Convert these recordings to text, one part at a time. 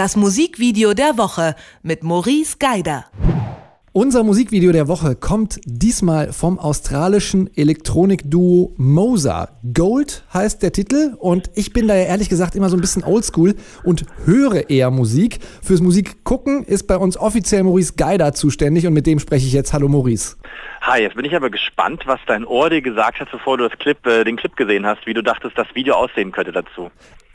Das Musikvideo der Woche mit Maurice Geider. Unser Musikvideo der Woche kommt diesmal vom australischen Elektronikduo Moza. Gold heißt der Titel und ich bin da ja ehrlich gesagt immer so ein bisschen oldschool und höre eher Musik. Fürs Musik gucken ist bei uns offiziell Maurice Geider zuständig und mit dem spreche ich jetzt. Hallo Maurice. Hi, jetzt bin ich aber gespannt, was dein Ohr dir gesagt hat, bevor du das Clip, äh, den Clip gesehen hast, wie du dachtest, das Video aussehen könnte dazu.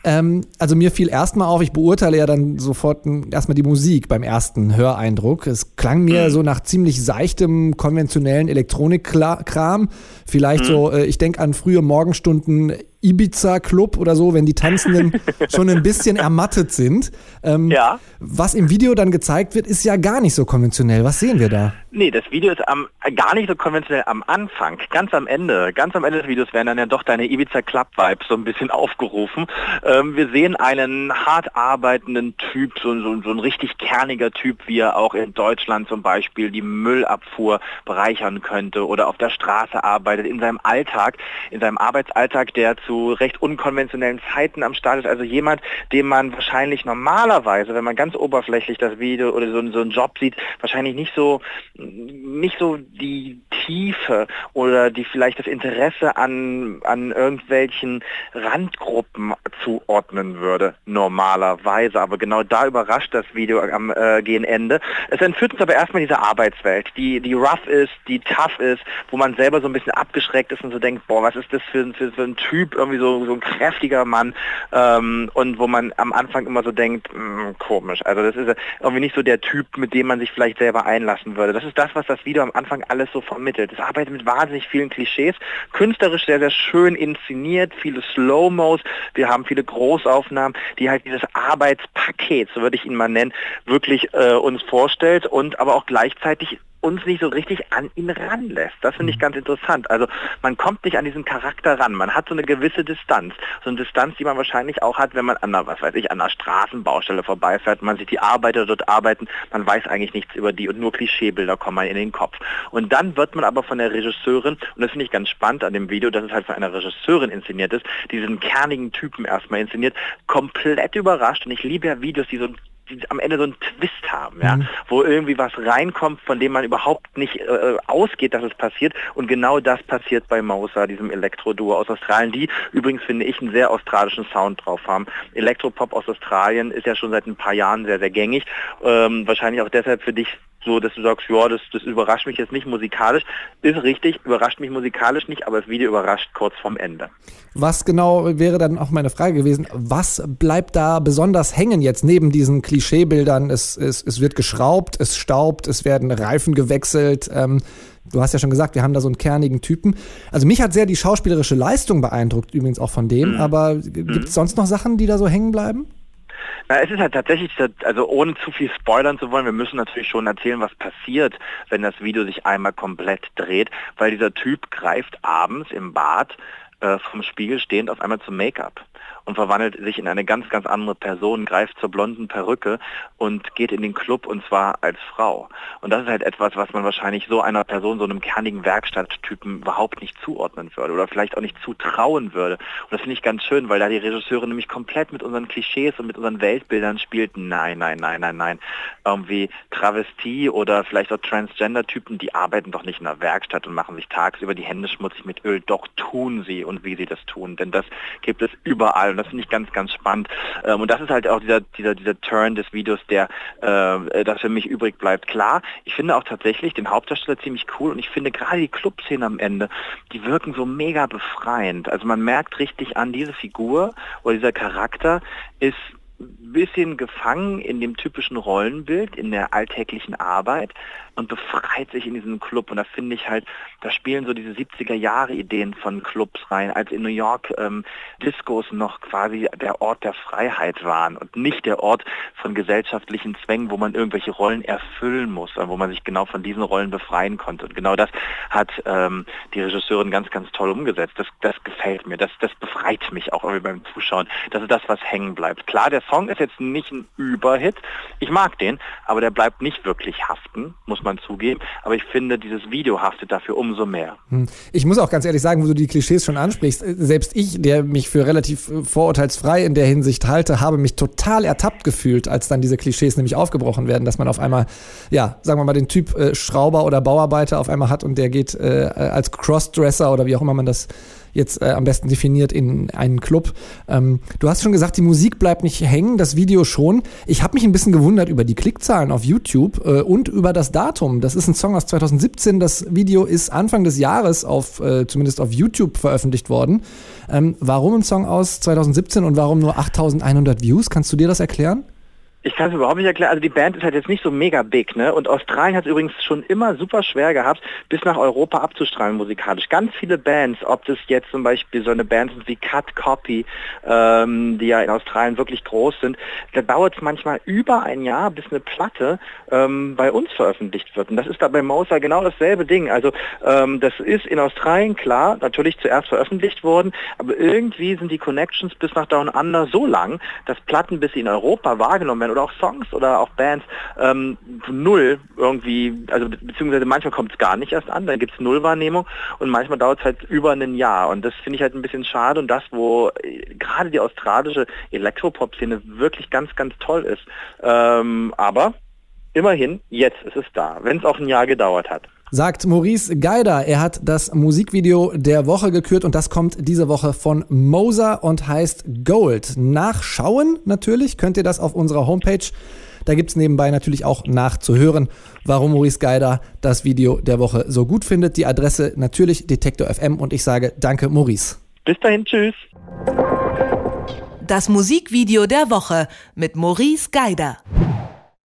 Ähm, also mir fiel erstmal auf, ich beurteile ja dann sofort erstmal die Musik beim ersten Höreindruck. Es klang mir mhm. so nach ziemlich seichtem, konventionellen Elektronikkram. Vielleicht mhm. so, äh, ich denke an frühe Morgenstunden Ibiza-Club oder so, wenn die Tanzenden schon ein bisschen ermattet sind. Ähm, ja. Was im Video dann gezeigt wird, ist ja gar nicht so konventionell. Was sehen wir da? Nee, das Video ist am, gar nicht so konventionell am Anfang. Ganz am Ende, ganz am Ende des Videos werden dann ja doch deine Ibiza Club Vibes so ein bisschen aufgerufen. Ähm, wir sehen einen hart arbeitenden Typ, so, so, so ein richtig kerniger Typ, wie er auch in Deutschland zum Beispiel die Müllabfuhr bereichern könnte oder auf der Straße arbeitet, in seinem Alltag, in seinem Arbeitsalltag, der zu recht unkonventionellen Zeiten am Start ist. Also jemand, den man wahrscheinlich normalerweise, wenn man ganz oberflächlich das Video oder so, so einen Job sieht, wahrscheinlich nicht so, nicht so die Tiefe oder die vielleicht das Interesse an, an irgendwelchen Randgruppen zuordnen würde, normalerweise. Aber genau da überrascht das Video am äh, gehen Ende. Es entführt uns aber erstmal diese Arbeitswelt, die, die rough ist, die tough ist, wo man selber so ein bisschen abgeschreckt ist und so denkt, boah, was ist das für, für, für ein Typ, irgendwie so, so ein kräftiger Mann ähm, und wo man am Anfang immer so denkt, mh, hm, komisch. Also das ist irgendwie nicht so der Typ, mit dem man sich vielleicht selber einlassen würde. Das ist das, was das Video am Anfang alles so vermittelt. Es arbeitet mit wahnsinnig vielen Klischees, künstlerisch sehr, sehr schön inszeniert, viele Slow-Mos, wir haben viele Großaufnahmen, die halt dieses Arbeitspaket, so würde ich ihn mal nennen, wirklich äh, uns vorstellt und aber auch gleichzeitig uns nicht so richtig an ihn ranlässt. Das finde ich mhm. ganz interessant. Also man kommt nicht an diesen Charakter ran. Man hat so eine gewisse Distanz. So eine Distanz, die man wahrscheinlich auch hat, wenn man an einer, was weiß ich, an einer Straßenbaustelle vorbeifährt. Man sieht die Arbeiter dort arbeiten. Man weiß eigentlich nichts über die und nur Klischeebilder kommen in den Kopf. Und dann wird man aber von der Regisseurin, und das finde ich ganz spannend an dem Video, dass es halt von einer Regisseurin inszeniert ist, diesen kernigen Typen erstmal inszeniert, komplett überrascht. Und ich liebe ja Videos, die so die am Ende so einen Twist haben, ja, mhm. wo irgendwie was reinkommt, von dem man überhaupt nicht äh, ausgeht, dass es passiert. Und genau das passiert bei Mausa, diesem Elektro-Duo aus Australien, die übrigens, finde ich, einen sehr australischen Sound drauf haben. Elektropop aus Australien ist ja schon seit ein paar Jahren sehr, sehr gängig. Ähm, wahrscheinlich auch deshalb für dich so, dass du sagst, ja, das, das überrascht mich jetzt nicht musikalisch. Ist richtig, überrascht mich musikalisch nicht, aber das Video überrascht kurz vorm Ende. Was genau wäre dann auch meine Frage gewesen, was bleibt da besonders hängen jetzt neben diesen Klischeebildern? Es, es, es wird geschraubt, es staubt, es werden Reifen gewechselt. Ähm, du hast ja schon gesagt, wir haben da so einen kernigen Typen. Also mich hat sehr die schauspielerische Leistung beeindruckt, übrigens auch von dem, mhm. aber gibt es mhm. sonst noch Sachen, die da so hängen bleiben? Na, es ist halt tatsächlich, also ohne zu viel spoilern zu wollen, wir müssen natürlich schon erzählen, was passiert, wenn das Video sich einmal komplett dreht, weil dieser Typ greift abends im Bad äh, vom Spiegel stehend auf einmal zum Make-up und verwandelt sich in eine ganz, ganz andere Person, greift zur blonden Perücke und geht in den Club und zwar als Frau. Und das ist halt etwas, was man wahrscheinlich so einer Person, so einem kernigen Werkstatttypen überhaupt nicht zuordnen würde oder vielleicht auch nicht zutrauen würde. Und das finde ich ganz schön, weil da die Regisseurin nämlich komplett mit unseren Klischees und mit unseren Weltbildern spielt. Nein, nein, nein, nein, nein. Irgendwie Travestie oder vielleicht auch Transgender-Typen, die arbeiten doch nicht in der Werkstatt und machen sich tagsüber die Hände schmutzig mit Öl. Doch tun sie und wie sie das tun. Denn das gibt es überall und das finde ich ganz, ganz spannend. Ähm, und das ist halt auch dieser, dieser, dieser Turn des Videos, der äh, das für mich übrig bleibt. Klar, ich finde auch tatsächlich den Hauptdarsteller ziemlich cool und ich finde gerade die Clubszenen am Ende, die wirken so mega befreiend. Also man merkt richtig an, diese Figur oder dieser Charakter ist bisschen gefangen in dem typischen Rollenbild, in der alltäglichen Arbeit und befreit sich in diesen Club. Und da finde ich halt, da spielen so diese 70er Jahre Ideen von Clubs rein, als in New York ähm, Discos noch quasi der Ort der Freiheit waren und nicht der Ort von gesellschaftlichen Zwängen, wo man irgendwelche Rollen erfüllen muss, wo man sich genau von diesen Rollen befreien konnte. Und genau das hat ähm, die Regisseurin ganz, ganz toll umgesetzt. Das, das gefällt mir. Das, das befreit mich auch irgendwie beim Zuschauen. Das ist das, was hängen bleibt. Klar, der Song ist jetzt nicht ein Überhit. Ich mag den, aber der bleibt nicht wirklich haften, muss man zugeben. Aber ich finde, dieses Video haftet dafür umso mehr. Hm. Ich muss auch ganz ehrlich sagen, wo du die Klischees schon ansprichst, äh, selbst ich, der mich für relativ äh, vorurteilsfrei in der Hinsicht halte, habe mich total ertappt gefühlt, als dann diese Klischees nämlich aufgebrochen werden, dass man auf einmal, ja, sagen wir mal, den Typ äh, Schrauber oder Bauarbeiter auf einmal hat und der geht äh, als Crossdresser oder wie auch immer man das jetzt äh, am besten definiert in einen Club. Ähm, du hast schon gesagt, die Musik bleibt nicht hängen, das Video schon. Ich habe mich ein bisschen gewundert über die Klickzahlen auf YouTube äh, und über das Datum. Das ist ein Song aus 2017. Das Video ist Anfang des Jahres auf, äh, zumindest auf YouTube veröffentlicht worden. Ähm, warum ein Song aus 2017 und warum nur 8100 Views? Kannst du dir das erklären? Ich kann es überhaupt nicht erklären. Also die Band ist halt jetzt nicht so mega big, ne? Und Australien hat es übrigens schon immer super schwer gehabt, bis nach Europa abzustrahlen musikalisch. Ganz viele Bands, ob das jetzt zum Beispiel so eine Band sind wie Cut Copy, ähm, die ja in Australien wirklich groß sind, da dauert es manchmal über ein Jahr, bis eine Platte ähm, bei uns veröffentlicht wird. Und das ist da bei Mosa genau dasselbe Ding. Also ähm, das ist in Australien klar, natürlich zuerst veröffentlicht worden, aber irgendwie sind die Connections bis nach Down Under so lang, dass Platten bis in Europa wahrgenommen werden oder auch Songs oder auch Bands ähm, null irgendwie, also beziehungsweise manchmal kommt es gar nicht erst an, dann gibt es Nullwahrnehmung und manchmal dauert es halt über ein Jahr und das finde ich halt ein bisschen schade und das, wo äh, gerade die australische Elektropop-Szene wirklich ganz, ganz toll ist. Ähm, aber immerhin, jetzt ist es da, wenn es auch ein Jahr gedauert hat sagt Maurice Geider. Er hat das Musikvideo der Woche gekürt und das kommt diese Woche von Moser und heißt Gold. Nachschauen natürlich könnt ihr das auf unserer Homepage. Da gibt es nebenbei natürlich auch nachzuhören, warum Maurice Geider das Video der Woche so gut findet. Die Adresse natürlich Detektor FM und ich sage danke Maurice. Bis dahin, tschüss. Das Musikvideo der Woche mit Maurice Geider.